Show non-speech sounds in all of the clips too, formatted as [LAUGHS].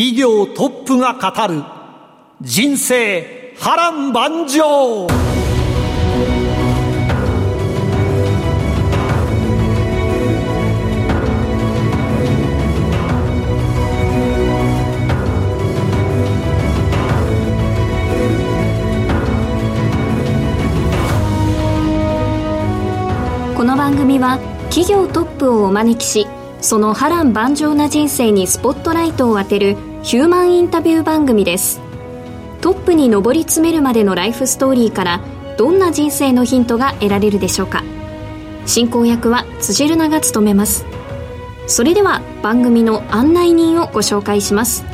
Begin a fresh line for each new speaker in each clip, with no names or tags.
企業トップが語る人生波乱万丈。
この番組は企業トップをお招きしその波乱万丈な人生にスポットライトを当てるヒューマンインタビュー番組です。トップに上り詰めるまでのライフストーリーからどんな人生のヒントが得られるでしょうか。進行役は辻るなが務めます。それでは番組の案内人をご紹介します。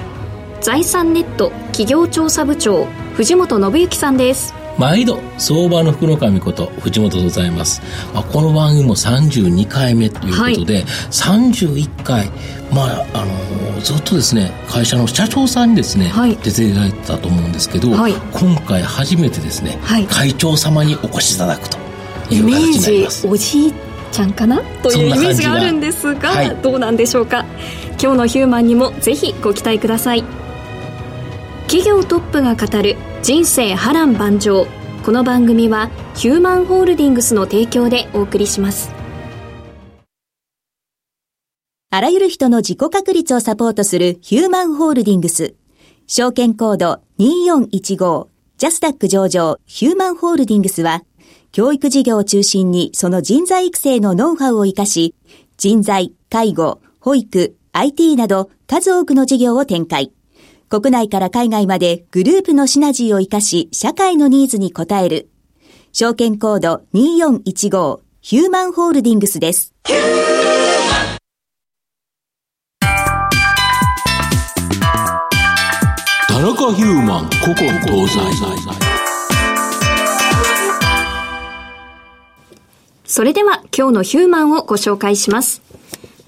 財産ネット企業調査部長藤本信之さんです。
毎度相場の福の神こと藤本でございます、まあ、この番組も32回目ということで、はい、31回まああのー、ずっとですね会社の社長さんにですね、はい、出ていただいたと思うんですけど、はい、今回初めてですね、会長様にお越しいただくという形になります。
おじいちゃんかなというイメージがあるんですが、どうなんでしょうか。今日のヒューマンにもぜひご期待ください。企業トップが語る人生波乱万丈。この番組はヒューマンホールディングスの提供でお送りします。
あらゆる人の自己確立をサポートするヒューマンホールディングス。証券コード2415ジャスダック上場ヒューマンホールディングスは教育事業を中心にその人材育成のノウハウを活かし人材、介護、保育、IT など数多くの事業を展開。国内から海外までグループのシナジーを活かし、社会のニーズに応える。証券コード2415ヒューマンホールディングスです。
田中ヒューマン古今東西
それでは今日のヒューマンをご紹介します。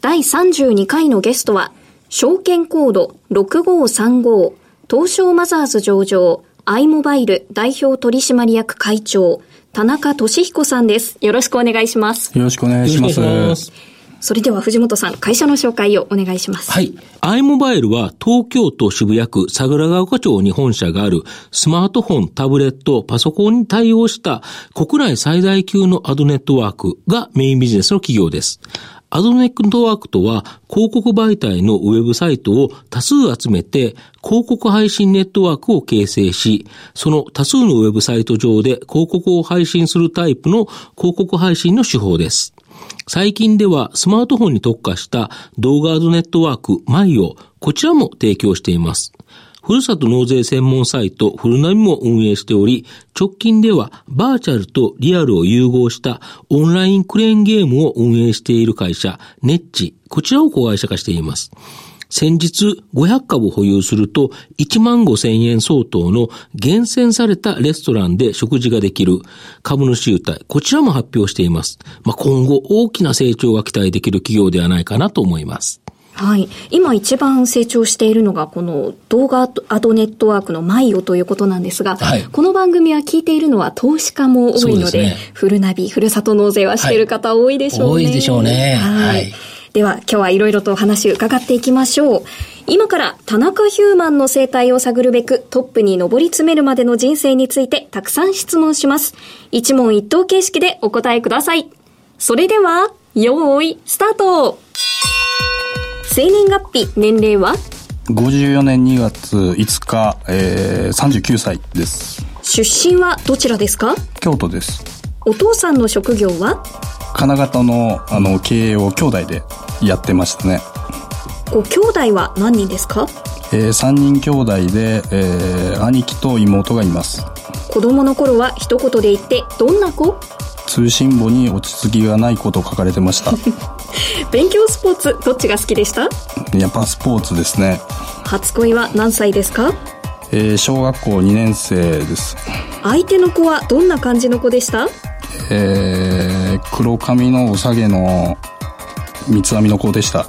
第32回のゲストは証券コード6535東証マザーズ上場アイモバイル代表取締役会長田中俊彦さんです。よろしくお願いします。
よろしくお願いします。
それでは藤本さん、会社の紹介をお願いします。
はい。アイモバイルは東京都渋谷区桜川丘町に本社があるスマートフォン、タブレット、パソコンに対応した国内最大級のアドネットワークがメインビジネスの企業です。アドネットワークとは広告媒体のウェブサイトを多数集めて広告配信ネットワークを形成し、その多数のウェブサイト上で広告を配信するタイプの広告配信の手法です。最近ではスマートフォンに特化した動画アドネットワーク maio こちらも提供しています。ふるさと納税専門サイトふるなびも運営しており、直近ではバーチャルとリアルを融合したオンラインクレーンゲームを運営している会社、ネッチ、こちらを子会社化しています。先日500株保有すると1万5千円相当の厳選されたレストランで食事ができる株主優待、こちらも発表しています。まあ、今後大きな成長が期待できる企業ではないかなと思います。
はい。今一番成長しているのが、この動画アドネットワークのマイオということなんですが、はい、この番組は聞いているのは投資家も多いので、でね、フルナビ、ふるさと納税はしている方多いでしょうね。
はい、多いでしょうね。
はい。はい、では、今日はいろいろとお話伺っていきましょう。今から田中ヒューマンの生態を探るべくトップに上り詰めるまでの人生についてたくさん質問します。一問一答形式でお答えください。それでは、よーい、スタート生年月日、年齢は
?54 年2月5日、えー、39歳です。
出身はどちらですか？
京都です。
お父さんの職業は？
金型のあの経営を兄弟でやってましたね。
ご兄弟は何人ですか？
えー、3人兄弟で、えー、兄貴と妹がいます。
子供の頃は一言で言ってどんな子？
通信簿に落ち着きがないこと書かれてました [LAUGHS] [LAUGHS]
勉強スポーツどっちが好きでした？
やっぱスポーツですね
初恋は何歳ですか？
えー小学校2年生です。
相手の子はどんな感じの子でした？
えー黒髪のおさげの三つ編みの子でした。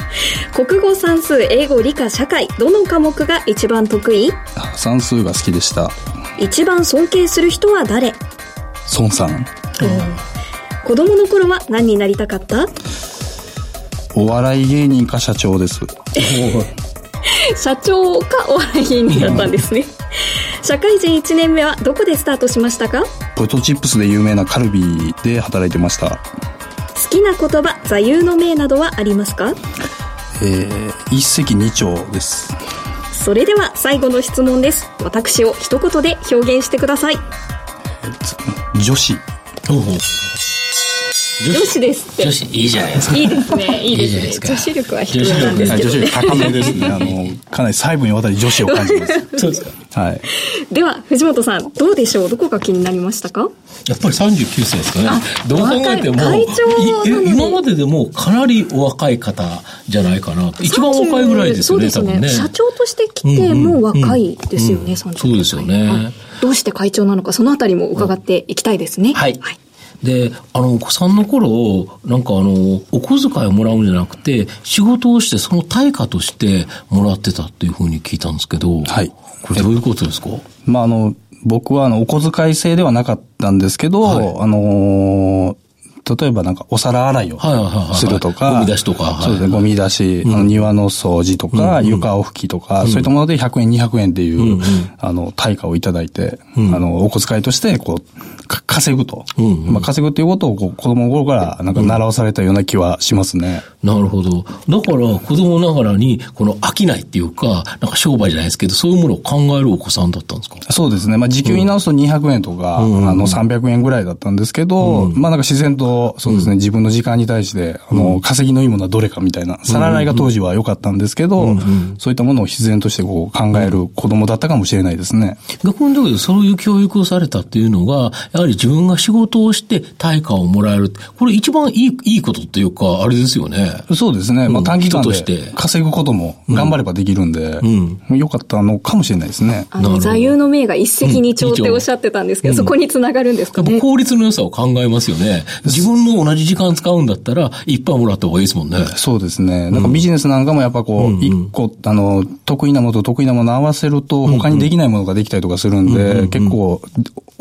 [LAUGHS]
国語算数英語理科社会どの科目が一番得意？
算数が好きでした。
一番尊敬する人は誰？
孫さん。
子供の頃は何になりたかった？
お笑い芸人か社長です。[LAUGHS]
社長かお笑い芸人だったんですね。社会人1年目はどこでスタートしましたか？
ポテトチップスで有名なカルビーで働いてました。
好きな言葉座右の銘などはありますか？
えー一石二鳥です。
それでは最後の質問です。私を一言で表現してください。
女子。
女子ですって
女子いいじゃないですか。
いいですねいいですね女子力は必要なんです
はい、
けどね
女子力高めですね。あの、かなり細部にわたり女子を感じます。
そうですか。
はい。
では藤本さんどうでしょう？どこが気になりましたか？
やっぱり39歳ですかね。どう考えても、今まででもかなりお若い方じゃないかなと。一番若いぐらいですよね、
そうですね
多分ね。
社長として来てもう若いですよね、39歳
そうですよね
はいどうして会長なのかそのあたりも伺っていきたいですね、
はい。で、あの、お子さんの頃、なんかあの、お小遣いをもらうんじゃなくて、仕事をしてその対価としてもらってたっていうふうに聞いたんですけど、
はい。
これどういうことですか？
まあ、あの、僕はあの、お小遣い制ではなかったんですけど、
はい。
あのー例えばなんかお皿洗いをするとか、
ゴミ出しとか。はい
そうですね、ゴミ出し、あの庭の掃除とか、床を拭きとか、そういったもので100円、200円っていう、あの、対価をいただいて、あの、お小遣いとして、こう、か稼ぐと。
うんうん。
まあ、稼ぐっていうことを、こう、子供の頃から、なんか習わされたような気はしますね。
なるほど。だから、子供ながらに、この飽きないっていうか、なんか商売じゃないですけど、そういうものを考えるお子さんだったんですか？
そうですね。まあ、時給に直すと200円とか、あの、300円ぐらいだったんですけど、まあ、なんか自然と、そうですね、自分の時間に対して、あの、稼ぎのいいものはどれかみたいな、皿洗いが当時は良かったんですけど、そういったものを自然としてこう考える子供だったかもしれないですね。
逆にだけど、そういう教育をされたっていうのが、やはり自分が仕事をして対価をもらえる。これ一番いい、いいことっていうか、あれですよね。
そうですね。まあ、短期間
人として。
で稼ぐことも頑張ればできるんで、良かったのかもしれないですね。
あの座右の銘が一石二鳥っておっしゃってたんですけど、そこにつながるんですかね？
効率の良さを考えますよね。自分の同じ時間使うんだったら、いっぱいもらった方がいいですもんね。
そうですね。なんかビジネスなんかもやっぱこう、一個、あの、得意なものと得意なものを合わせると、他にできないものができたりとかするんで、結構、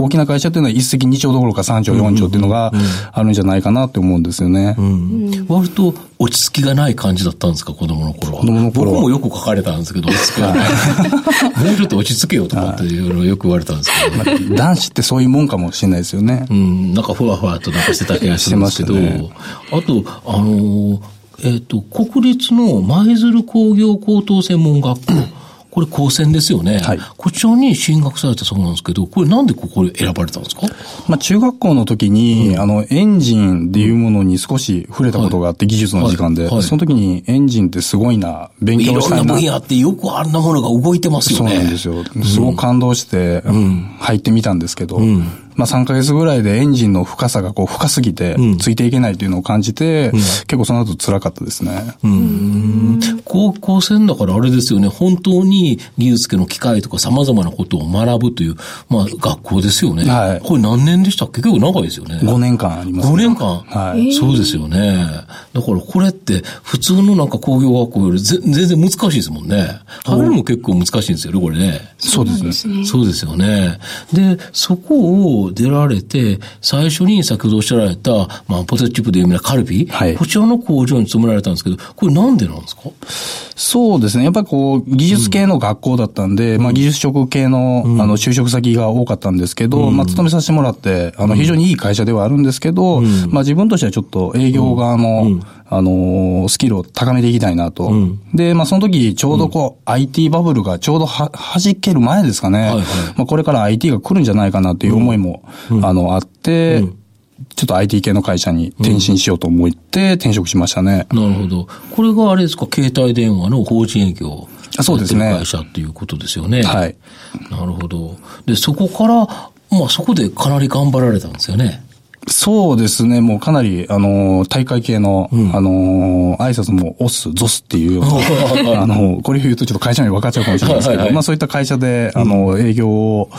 大きな会社っていうのは一石二鳥どころか三鳥四鳥っていうのがあるんじゃないかなって思うんですよね。
うん。割と落ち着きがない感じだったんですか、子供の頃は？
子供の頃は。
僕もよく書かれたんですけど、[LAUGHS] 落ち着きがない。[LAUGHS] もうちょっと落ち着けよとかっていうのをよく言われたんですけど。
男子ってそういうもんかもしれないですよね。
うん、なんかふわふわとなんかしてた気がするんですけど、
ね
あと、あのーえっ、と、国立の舞鶴工業高等専門学校、これ高専ですよね。
はい。
こちらに進学されたそうなんですけど、これなんでここで選ばれたんですか？
まあ中学校の時に、あの、エンジンっていうものに少し触れたことがあって、技術の時間で、
はい。はい。
その時にエンジンってすごいな、勉
いろん
強したな。
な。い分野ってよくあんなものが動いてますよ
そう
ね。
なんですよ。すごく感動して、入ってみたんですけど、まあ3ヶ月ぐらいでエンジンの深さがこう深すぎて、ついていけないっていうのを感じて、結構その後辛かったですね。
高校生だからあれですよね、本当に技術系の機械とか様々なことを学ぶという、まあ学校ですよね。
はい
これ何年でしたっけ？結構長いですよね。
5年間あります、
5年間、
はい
そうですよね。だからこれって普通のなんか工業学校よりぜ全然難しいですもんね。入るも結構難しいんですよね、これね。
そうですね。
そうですよね。で、そこを出られて、最初に先ほどおっしゃられた、まあ、ポテトチップで有名なカルビ、
はい。
こちらの工場に勤められたんですけど、これなんでなんですか？
そうですね。やっぱりこう、技術系の学校だったんで、まあ技術職系の、あの、就職先が多かったんですけど、まあ勤めさせてもらって、あの、非常にいい会社ではあるんですけど、まあ自分としてはちょっと営業側の、あのースキルを高めていきたいなと。で、まあその時、ちょうどこう、IT バブルがちょうどは、弾ける前ですかね。
はい
まあこれから IT が来るんじゃないかなっていう思いも、あの、あって、ちょっと IT 系の会社に転身しようと思って転職しましたね。
なるほど。これがあれですか、携帯電話の法人営業
そうですね
会社っていうことですよね。
はい。
なるほど。で、そこから、まあそこでかなり頑張られたんですよね。
そうですね、もうかなり、あの、大会系の、うん、あの、挨拶もオス、ゾスっていうような、[LAUGHS] あの、これ言うとちょっと会社に分かっちゃうかもしれないですけど、はい。はい、まあそういった会社で、あの、営業を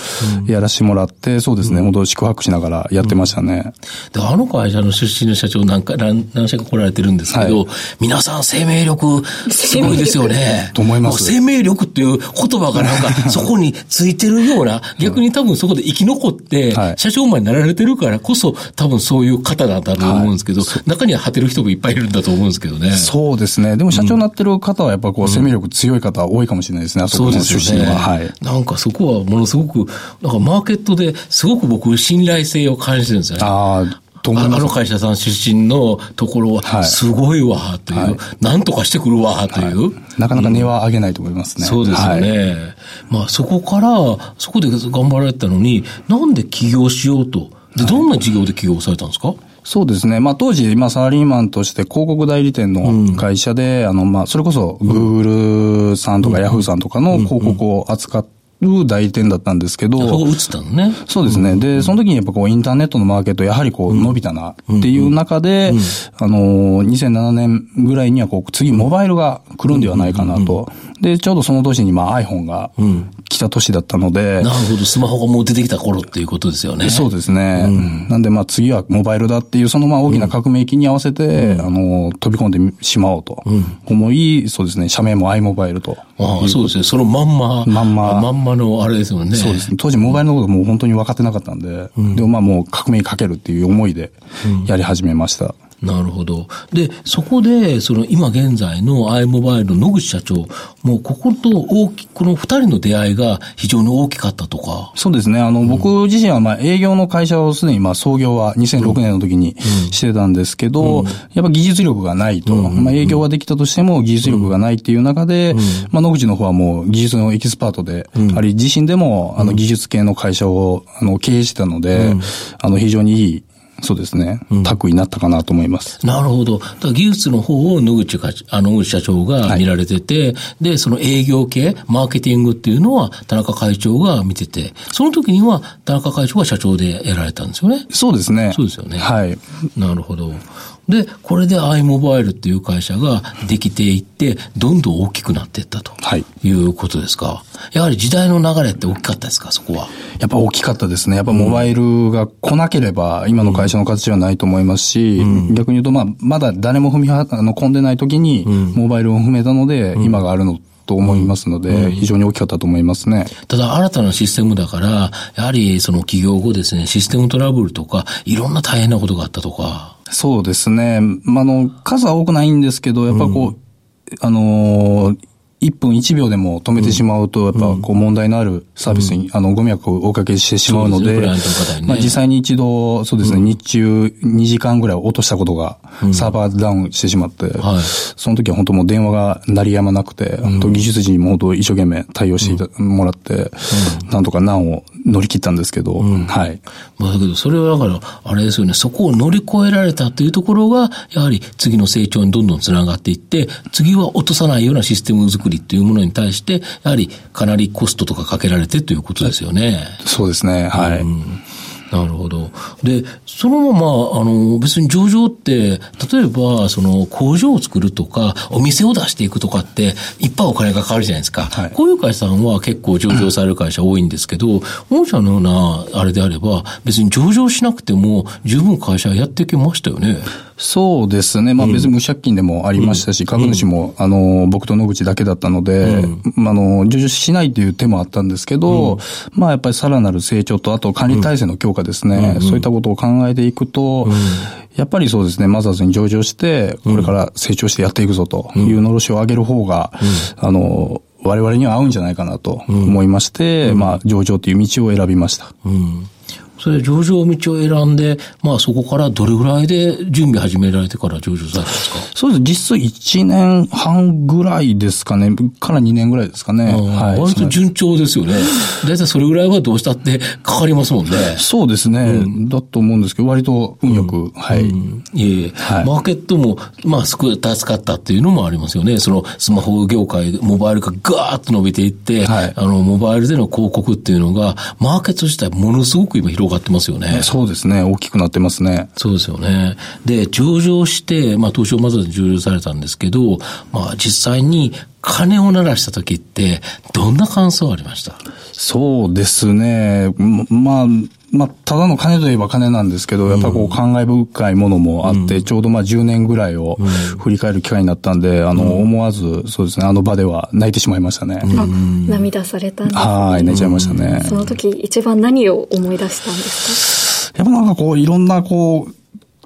やらせてもらって、そうですね、本当宿泊しながらやってましたね。
で、あの会社の出身の社長なんか、何何社か来られてるんですけど、はい、皆さん生命力、すごいですよね。[LAUGHS]
と思います。
生命力っていう言葉がなんか、[LAUGHS] そこについてるような、逆に多分そこで生き残って、社長前になられてるからこそ、多分そういう方だと思うんですけど、はい、中には果てる人もいっぱいいるんだと思うんですけどね。
そうですね。でも社長になってる方はやっぱこう、生命力強い方多いかもしれないですね、あそこの出身は。
はい。なんかそこはものすごく、なんかマーケットですごく僕信頼性を感じてるんですよね。ああ。あの会社さん出身のところは、すごいわ、という、はい、なんとかしてくるわ、という、はい、
なかなか値は上げないと思いますね。
そうですよね。はい、まあそこから、そこで頑張られたのに、なんで起業しようと。で、どんな事業で起業されたんですか、
そうですね。まあ当時、まあサラリーマンとして広告代理店の会社で、うん、あの、まあそれこそ Google さんとか Yahoo さんとかの広告を扱って、る代理店だったんですけど。
そこ移ったのね。
そうですね。で、その時にやっぱこうインターネットのマーケットやはりこう伸びたなっていう中で、あの、2007年ぐらいにはこう次モバイルが来るんではないかなと。で、ちょうどその年にまあ iPhone が来た年だったので。
なるほど。スマホがもう出てきた頃っていうことですよね。
そうですね。なんでまあ次はモバイルだっていうそのまあ大きな革命期に合わせて、あの、飛び込んでしまおうと思い、そうですね。社名も iMobile と。
ああ、そうですね。そのまんま。まんま。まんまのあれですよね。
そうですね。当時モバイルのこともう本当に分かってなかったんで、うん、でもまあもう革命かけるっていう思いでやり始めました。
なるほど。で、そこで、その今現在の i モバイルの野口社長、もうここと大き、この二人の出会いが非常に大きかったとか？
そうですね。あの、うん、僕自身はまあ営業の会社をすでにまあ創業は2006年の時にしてたんですけど、うん、やっぱ技術力がないと。まあ営業はできたとしても技術力がないっていう中で、まあ野口の方はもう技術のエキスパートであり、自身でもあの技術系の会社をあの経営してたので、あの非常にいいそうですね。タッグになったかなと思います。
なるほど。技術の方を野口か、あの、野口社長が見られてて、はい、で、その営業系、マーケティングっていうのは田中会長が見てて、その時には田中会長が社長でやられたんですよね。
そうですね。
そうですよね。
はい。
なるほど。で、これで iMobile っていう会社ができていって、どんどん大きくなっていったと。はい。いうことですか？やはり時代の流れって大きかったですか、そこは。
やっぱ大きかったですね。やっぱモバイルが来なければ、今の会社の形はないと思いますし、うん、逆に言うと、まあ、まだ誰も踏みは、あの、込んでない時に、モバイルを踏めたので、今があるのと思いますので、非常に大きかったと思いますね。
ただ、新たなシステムだから、やはりその企業後ですね、システムトラブルとか、いろんな大変なことがあったとか。
そうですね。まあ、の、数は多くないんですけど、やっぱこう、うん、あのー1分1秒でも止めてしまうと、やっぱこう問題のあるサービスに、あの、ご迷惑をおかけしてしまうので、まあ実際に一度、そうですね、日中2時間ぐらい落としたことが、サーバーダウンしてしまって、その時は本当もう電話が鳴りやまなくて、本当技術陣にも本当一生懸命対応してもらって、なんとか難を乗り切ったんですけど、はい。
まあだけど、それはだから、あれですよね、そこを乗り越えられたというところが、やはり次の成長にどんどんつながっていって、次は落とさないようなシステム作りりっていうものに対して、やはりかなりコストとかかけられてということですよね。
そうですね。はい。うん
なるほど。で、そのまま、あの、別に上場って、例えば、その、工場を作るとか、お店を出していくとかって、いっぱいお金がかかるじゃないですか。はい、こういう会社さんは結構上場される会社多いんですけど、御社のような、あれであれば、別に上場しなくても、十分会社やっていけましたよね。
そうですね。まあ別に無借金でもありましたし、うん、株主も、あの、僕と野口だけだったので、うん、あの、上場しないという手もあったんですけど、うん、まあやっぱりさらなる成長と、あと管理体制の強化ですね。そういったことを考えていくと、やっぱりそうですね、マザーズに上場して、これから成長してやっていくぞというのろしを上げる方が、あの、我々には合うんじゃないかなと思いまして、まあ、上場という道を選びました。うん
それ上場道を選んで、まあそこからどれぐらいで準備始められてから上場されたんですか？
そうです。実質1年半ぐらいですかね。から2年ぐらいですかね。
はい。割と順調ですよね。大体それぐらいはどうしたって [LAUGHS] かかりますもんね。
そうですね。うん、だと思うんですけど、割と運よく、うん、はい。うん、
いえいえ、はい、マーケットも、まあ、助かったっていうのもありますよね。そのスマホ業界、モバイルがガーッと伸びていって、はい、あの、モバイルでの広告っていうのが、マーケット自体ものすごく今広がってますよね。
そうですね。大きくなってますね。
そうですよね。で、上場して、まあ、東証マザーで上場されたんですけど、まあ、実際に金を鳴らした時って、どんな感想ありました？
そうですね。まあ、まあ、ただの金といえば金なんですけど、やっぱこう、感慨深いものもあって、うん、ちょうどまあ10年ぐらいを振り返る機会になったんで、あの、思わず、そうですね、あの場では泣いてしまいましたね。
あ、涙されたんです、
ね、はい、泣いちゃいましたね。
その時、一番何を思い出したんです
か？やっぱなんかこう、いろんなこう、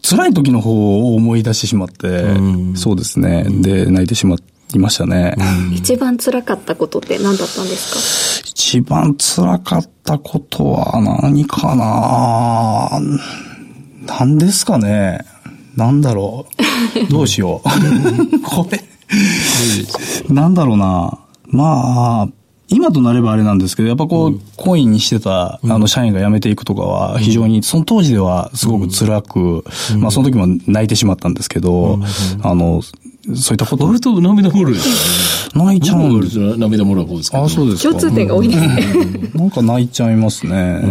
辛い時の方を思い出してしまって、そうですね。で、泣いてしまいましたね。
一番辛かったことって何だったんです
か？一番辛かったことは何かな？何ですかね？何だろう？[LAUGHS] どうしよう。これ。なん。だろうな？まあ、今となればあれなんですけど、やっぱこう、うん、コインにしてた、あの、社員が辞めていくとかは、非常に、その当時ではすごく辛く、うん、まあ、その時も泣いてしまったんですけど、うん、あの、そういったこと。
割と涙もろいです
ね。泣いちゃう。
涙もろい方ですか
あ、そうです
か。共通点が多いですね。
なんか泣いちゃいますね。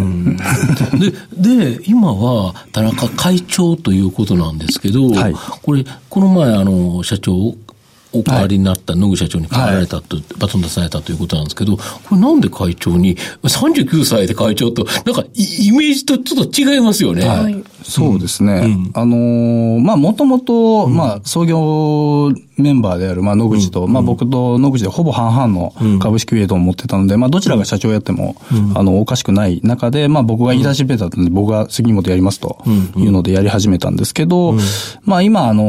で、で、今は田中会長ということなんですけど、はい、これ、この前、あの、社長、お代わりになった野口社長に変わられたと、はい、バトン出されたということなんですけど、これなんで会長に、39歳で会長と、なんかイメージとちょっと違いますよね。はい、
そうですね。うん、あのー、まあ、もともと、まあ、創業メンバーである、まあ、野口と、うん、まあ、僕と野口でほぼ半々の株式ウェイトを持ってたので、まあ、どちらが社長やっても、あの、おかしくない中で、まあ、僕が言い出しっぺだったんで、僕が杉本やりますというのでやり始めたんですけど、まあ、今、あの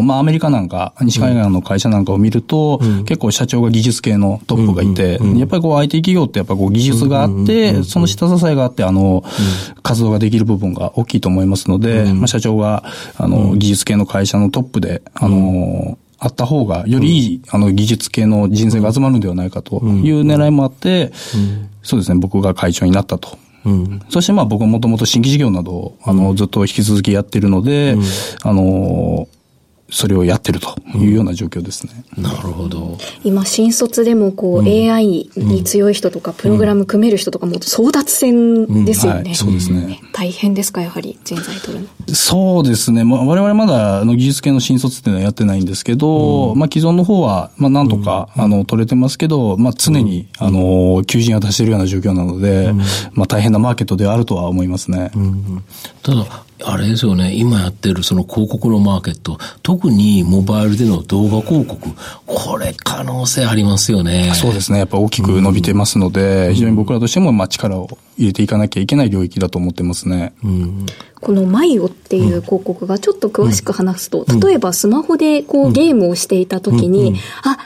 ー、まあ、アメリカなんか、西海岸の会社なんかを見ると、結構社長が技術系のトップがいて、やっぱりこう、IT 企業ってやっぱこう、技術があって、その下支えがあって、あの、活動ができる部分が大きいと思いますので、まあ、社長が、あの、技術系の会社のトップで、あの、あった方が、よりいい、あの、技術系の人材が集まるんではないかという狙いもあって、そうですね、僕が会長になったと。うん、そしてまあ僕はもともと新規事業などを、あの、ずっと引き続きやってるので、うん、あの、それをやってるというような状況ですね。
うん、なるほど。
今、新卒でもこう、うん、AI に強い人とか、プログラム組める人とかも争奪戦ですよね。はい、
そうですね。
大変ですか、やはり人材取る
の。そうですね。まあ、我々まだあの技術系の新卒っていうのはやってないんですけど、まあ既存の方は、まあなんとか、あの、取れてますけど、まあ常に、あの、求人を出しているような状況なので、まあ大変なマーケットであるとは思いますね。
ただ、あれですよね、今やってるその広告のマーケット、特にモバイルでの動画広告、これ可能性ありますよね。
そうですね。やっぱ大きく伸びてますので、うん、非常に僕らとしてもまあ力を入れていかなきゃいけない領域だと思ってますね。うん、
このマイオっていう広告がちょっと詳しく話すと、うん、例えばスマホでこうゲームをしていた時に、あ、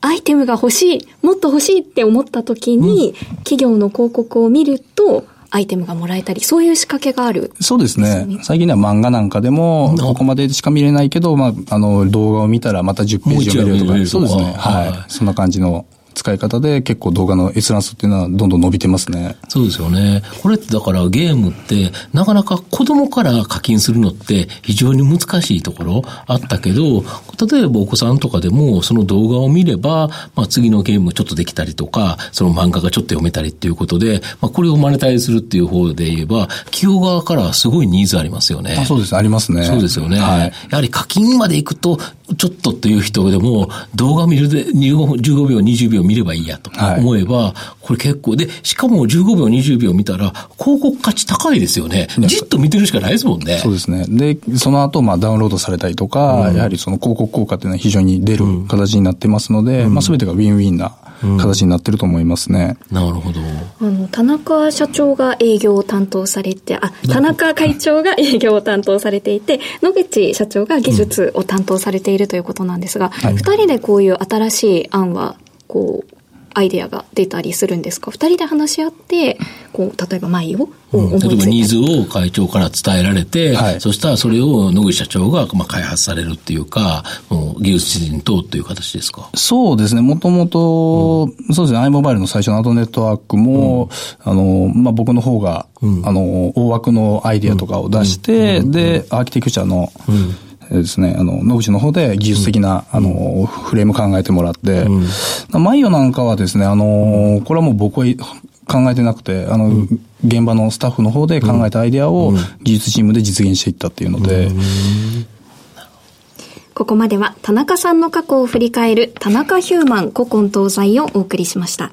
アイテムが欲しい、もっと欲しいって思った時に、企業の広告を見ると、アイテムがもらえたり、そういう仕掛けがある、
そうですね。最近では漫画なんかでも、ここまでしか見れないけど、まあ、あの、動画を見たらまた10ページ読めるとか、そうですね。はい。そんな感じの使い方で結構動画の閲覧数っていうのはどんどん伸びてますね。
そうですよね。これってだからゲームってなかなか子供から課金するのって非常に難しいところあったけど、例えばお子さんとかでもその動画を見れば、まあ次のゲームちょっとできたりとか、その漫画がちょっと読めたりっていうことで、まあこれをマネタイズするっていう方で言えば、企業側からはすごいニーズありますよね。
あそうです、ありますね。
そうですよね。はい、やはり課金まで行くと、ちょっとっていう人でも動画見るで15秒、20秒見ればいいやと。はい思えば、これ結構、で、しかも15秒、20秒見たら、広告価値高いですよね。じっと見てるしかないですもんね。
そうですね。で、その後、まあ、ダウンロードされたりとか、うん、やはりその広告効果っていうのは非常に出る形になってますので、うん、まあ、すべてがウィンウィンな形になってると思いますね。
うん、なるほど。
あの、田中社長が営業を担当されて、あ、田中会長が営業を担当されていて、野口社長が技術を担当されているということなんですが、二、はい、人でこういう新しい案は、こう、アイデアが出たりするんですか？二人で話し合って、こう、例えば前を、
うん、例えばニーズを会長から伝えられて、はい、そしたらそれを野口社長が、まあ、開発されるっていうか、もう技術人等っていう形ですか？
そうですね。もともと、そうですね、i モバイルの最初のアドネットワークも、うん、あの、まあ、僕の方が、うん、あの、大枠のアイデアとかを出して、で、アーキテクチャの、ですね、あの、野口の方で技術的な、あの、フレーム考えてもらって、うん、マイオなんかはですね、あの、これはもう僕は、考えてなくて、あの、うん、現場のスタッフの方で考えたアイデアを技術チームで実現していったっていうので、
ここまでは田中さんの過去を振り返る田中ヒューマン古今東西をお送りしました。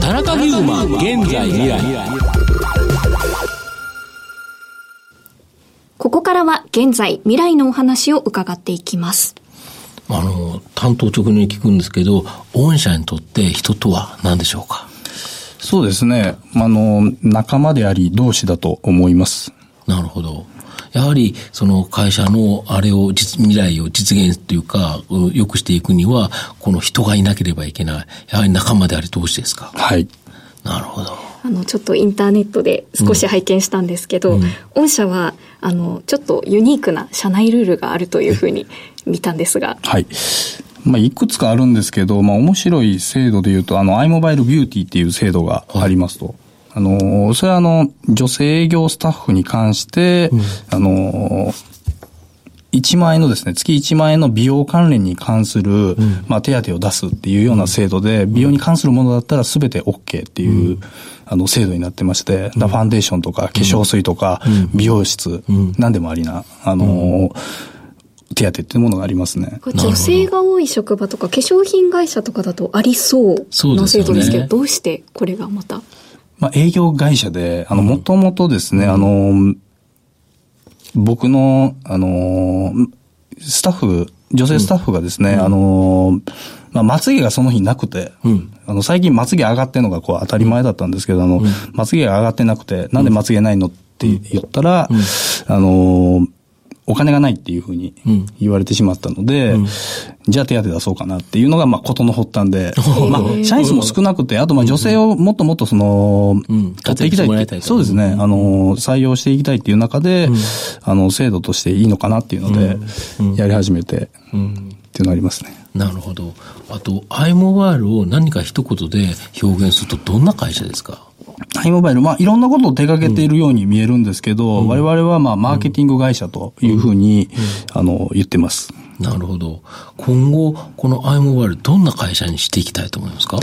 田中ヒューマン現在未来。
ここからは現在未来のお話を伺っていきます。
あの、担当直入に聞くんですけど、御社にとって人とは何でしょうか？
そうですね。あの、仲間であり同志だと思います。
なるほど。やはり、その会社のあれを実、未来を実現というか、良くしていくには、この人がいなければいけない。やはり仲間であり同士ですか？
はい。
なるほど。
あの、ちょっとインターネットで少し拝見したんですけど、うん、御社は、あの、ちょっとユニークな社内ルールがあるというふうに見たんですが。[LAUGHS]
はい。まあ、いくつかあるんですけど、まあ、面白い制度で言うと、あの、iMobile Beauty っていう制度がありますと。はいあの、それはあの、女性営業スタッフに関して、うん、あの、1万円のですね、月1万円の美容関連に関する、うん、まあ、手当を出すっていうような制度で、美容に関するものだったら全て OK っていう、うん、あの、制度になってまして、ファンデーションとか化粧水とか、美容室、何でもありな、あの手当っていうものがありますね。
女性が多い職場とか化粧品会社とかだとありそうな制度ですけど、ね、どうしてこれがまた？
まあ、営業会社で、あの、もともとですね、あの、僕の、あの、スタッフ、女性スタッフがですね、うん、あの、まあ、まつげがその日なくて、うん、あの、最近まつげ上がってんのがこう当たり前だったんですけど、あの、まつげが上がってなくて、なんでまつげないのって言ったら、あの、お金がないっていうふうに言われてしまったので、うん、じゃあ手当出そうかなっていうのが、まあ、ことの発端で、[LAUGHS] まあ、社員数も少なくて、あと、まあ、女性をもっともっとその、うん、取っていきたいいそうですね、あの、採用していきたいっていう中で、うん、あの、制度としていいのかなっていうので、やり始めて、っていうのありますね。
なるほど。あと、iMobile を何か一言で表現するとどんな会社ですか？
ハイモバイル、まあ、いろんなことを手掛けているように見えるんですけど、うん、我々は、まあ、マーケティング会社というふうに、あの、言ってます。
なるほど。今後、このアイモバイル、どんな会社にしていきたいと思いますか？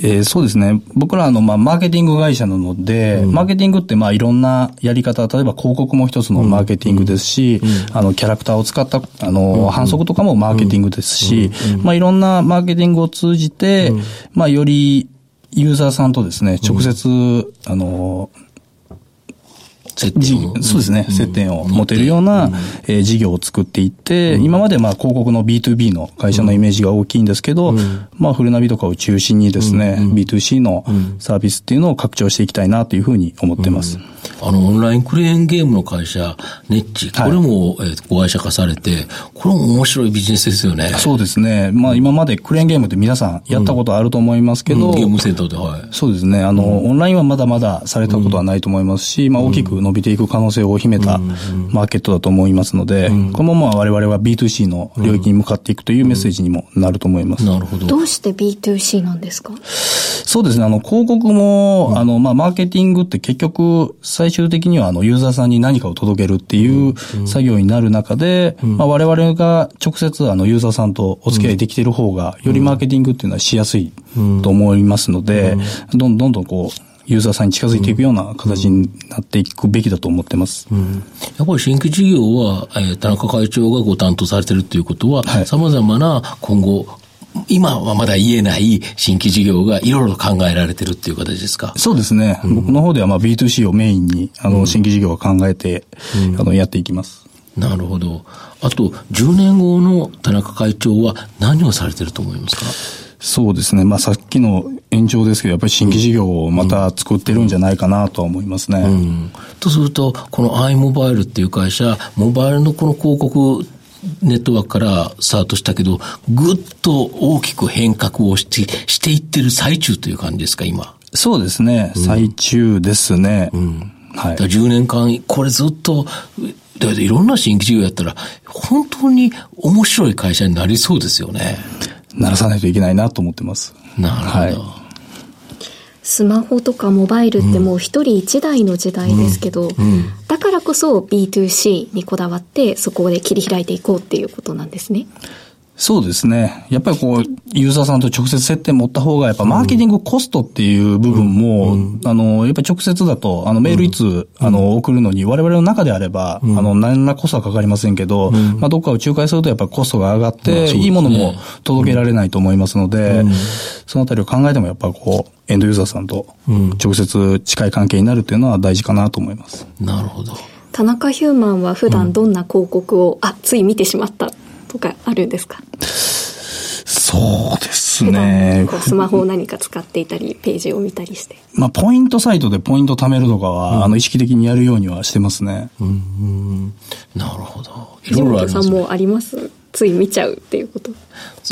えー、そうですね。僕らの、まあ、マーケティング会社なので、うん、マーケティングって、まあ、いろんなやり方、例えば広告も一つのマーケティングですし、うん、あの、キャラクターを使った、あの、反則とかもマーケティングですし、まあ、いろんなマーケティングを通じて、まあ、より、ユーザーさんとですね、直接、あの、接点そうですね、接点を持てるような、えー、事業を作っていって、今までまあ広告の B2B の会社のイメージが大きいんですけど、まあフルナビとかを中心にですね、B2C のサービスっていうのを拡張していきたいなというふうに思ってます。
あの、オンラインクレーンゲームの会社、ネッチ、これも、はい、えー、子会社化されて、これも面白いビジネスですよね。
そうですね。まあ今までクレーンゲームって皆さんやったことあると思いますけど、うんうん、
ゲームセンターで、はい。
そうですね。あの、オンラインはまだまだされたことはないと思いますし、まあ大きく伸びていく可能性を秘めたマーケットだと思いますので、このまま我々は B2C の領域に向かっていくというメッセージにもなると思います。
なるほど。
どうして B2C なんですか？
そうですね。あの、広告も、あの、まあ、マーケティングって結局、最終的には、あの、ユーザーさんに何かを届けるっていう作業になる中で、まあ、我々が直接、あの、ユーザーさんとお付き合いできている方が、よりマーケティングっていうのはしやすいと思いますので、どん。どんどんこう、ユーザーさんに近づいていくような形になっていくべきだと思ってます。うん、
やっぱり新規事業は、えー、田中会長がご担当されてるということは、さまざまな今後、今はまだ言えない新規事業がいろいろ考えられてるっていう形ですか？
そうですね。うん、僕の方ではまあ B2C をメインに、あの、新規事業を考えて、うん、あの、やっていきます。
なるほど。あと、10年後の田中会長は何をされてると思いますか？
そうですね。まあさっきの延長ですけど、やっぱり新規事業をまた作ってるんじゃないかなとは思いますね。うん、
とすると、この iMobile っていう会社、モバイルのこの広告ネットワークからスタートしたけど、ぐっと大きく変革をしてしていってる最中という感じですか、今。
そうですね。うん、最中ですね。うん。
はい。10年間、これずっと、だいろんな新規事業やったら、本当に面白い会社になりそうですよね。
ならさないといけないなと思ってます。
なるほど。はい
スマホとかモバイルってもう一人一台の時代ですけど、うんうん、こそ B2C にこだわってそこで切り開いていこうっていうことなんですね。
そうですね。やっぱりこう、ユーザーさんと直接接点持った方が、やっぱマーケティングコストっていう部分も、あの、やっぱり直接だと、あの、メールいつ、あの、送るのに、我々の中であれば、あの、何らコストはかかりませんけど、まあ、どっかを仲介するとやっぱりコストが上がって、いいものも届けられないと思いますので、そのあたりを考えてもやっぱこう、エンドユーザーさんと直接近い関係になるっていうのは大事かなと思います。
なるほど。
田中ヒューマンは普段どんな広告を、あ、つい見てしまったとかあるんですか？
そうです
普
ね
スマホを何か使っていたり、ページを見たりして。
まあ、ポイントサイトでポイント貯めるとかは、あの、意識的にやるようにはしてますね。
なるほど。い
藤
ろいろありますね。
本さんもあります？つい見ちゃうっていうこと。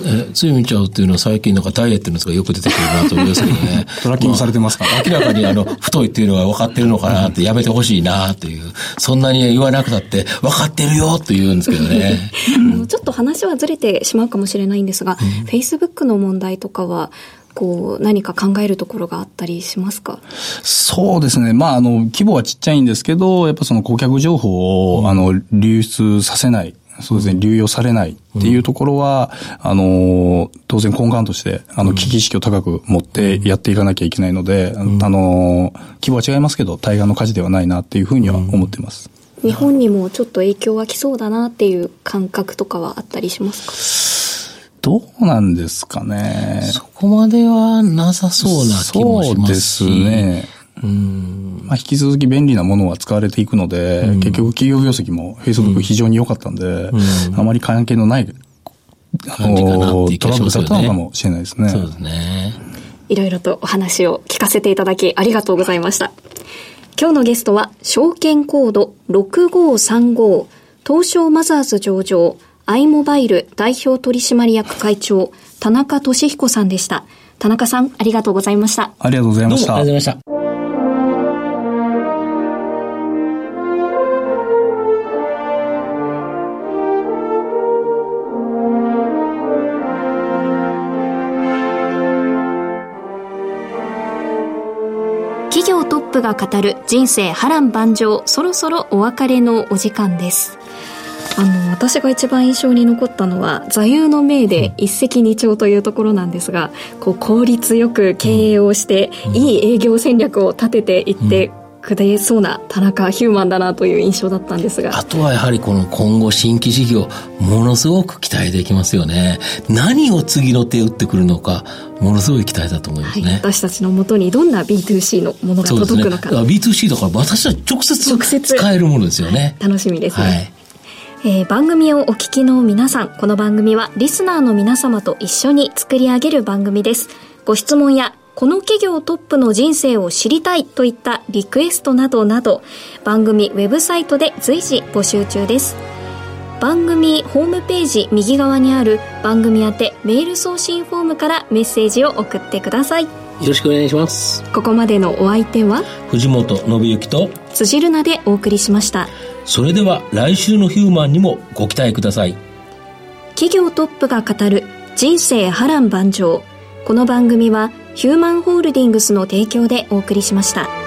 えつい見ちゃうっていうのは最近なんかダイエットのやつがよく出てくるなと思いますけどね。[LAUGHS]
トラッキングされてますか？
明らかにあの、太いっていうのが分かってるのかなってやめてほしいなっていう。そんなに言わなくたって分かってるよって言うんですけどね。[LAUGHS]
あのちょっと話はずれてしまうかもしれないんですが、Facebook の問題とかは、こう、何か考えるところがあったりしますか？
そうですね。まあ、あの、規模はちっちゃいんですけど、やっぱその顧客情報を、あの、流出させない。そうですね、流用されないっていうところは、あの、当然根幹として、あの、危機意識を高く持ってやっていかなきゃいけないので、あの、規模は違いますけど、対岸の火事ではないなっていうふうには思ってます。
日本にもちょっと影響は来そうだなっていう感覚とかはあったりしますか？
どうなんですかね。
そこまではなさそうな気もしますし。
そうですね。まあ、引き続き便利なものは使われていくので、結局企業業績も Facebook 非常に良かったんで、あまり関係のない、あ
感じかなっていう気
トラブルだったのかもしれないですね。
そうですね。
いろいろとお話を聞かせていただきありがとうございました。今日のゲストは、証券コード6535、東証マザーズ上場、アイモバイル代表取締役会長、田中俊彦さんでした。田中さん、ありがとうございました。
ありがとうござい
どうも
ました。
ありがとうございました。
が語る人生波乱万丈、そろそろお別れのお時間です。あの、私が一番印象に残ったのは、座右の銘で一石二鳥というところなんですが、こう、効率よく経営をして、いい営業戦略を立てていってくれそうな田中ヒューマンだなとい。う印象だったんですが
あ。とはやはりこの今後新規事業、ものすごく期待できますよね。何を次の手打ってくるのか、ものすごい。期待だと思い。ま
はい、
すね。
私たちのもとにどんな B2C のものが。届くのか、
だから B2C だから私は直接
直接
使えるものですよね。
楽しみですね。
はい。
えー番組をお聞きの皆さん、この番組はリスナーの皆様と一緒に作り上げる番組です。ご質問や、この企業トップの人生を知りたいといったリクエストなどなど、番組ウェブサイトで随時募集中です。番組ホームページ右側にある番組宛てメール送信フォームからメッセージを送ってください。
よろしくお願いします。
ここまでのお相手は？
藤本信之と、
辻るなでお送りしました。
それでは来週のヒューマンにもご期待ください。
企業トップが語る人生波乱万丈この番組はヒューマンホールディングスの提供でお送りしました。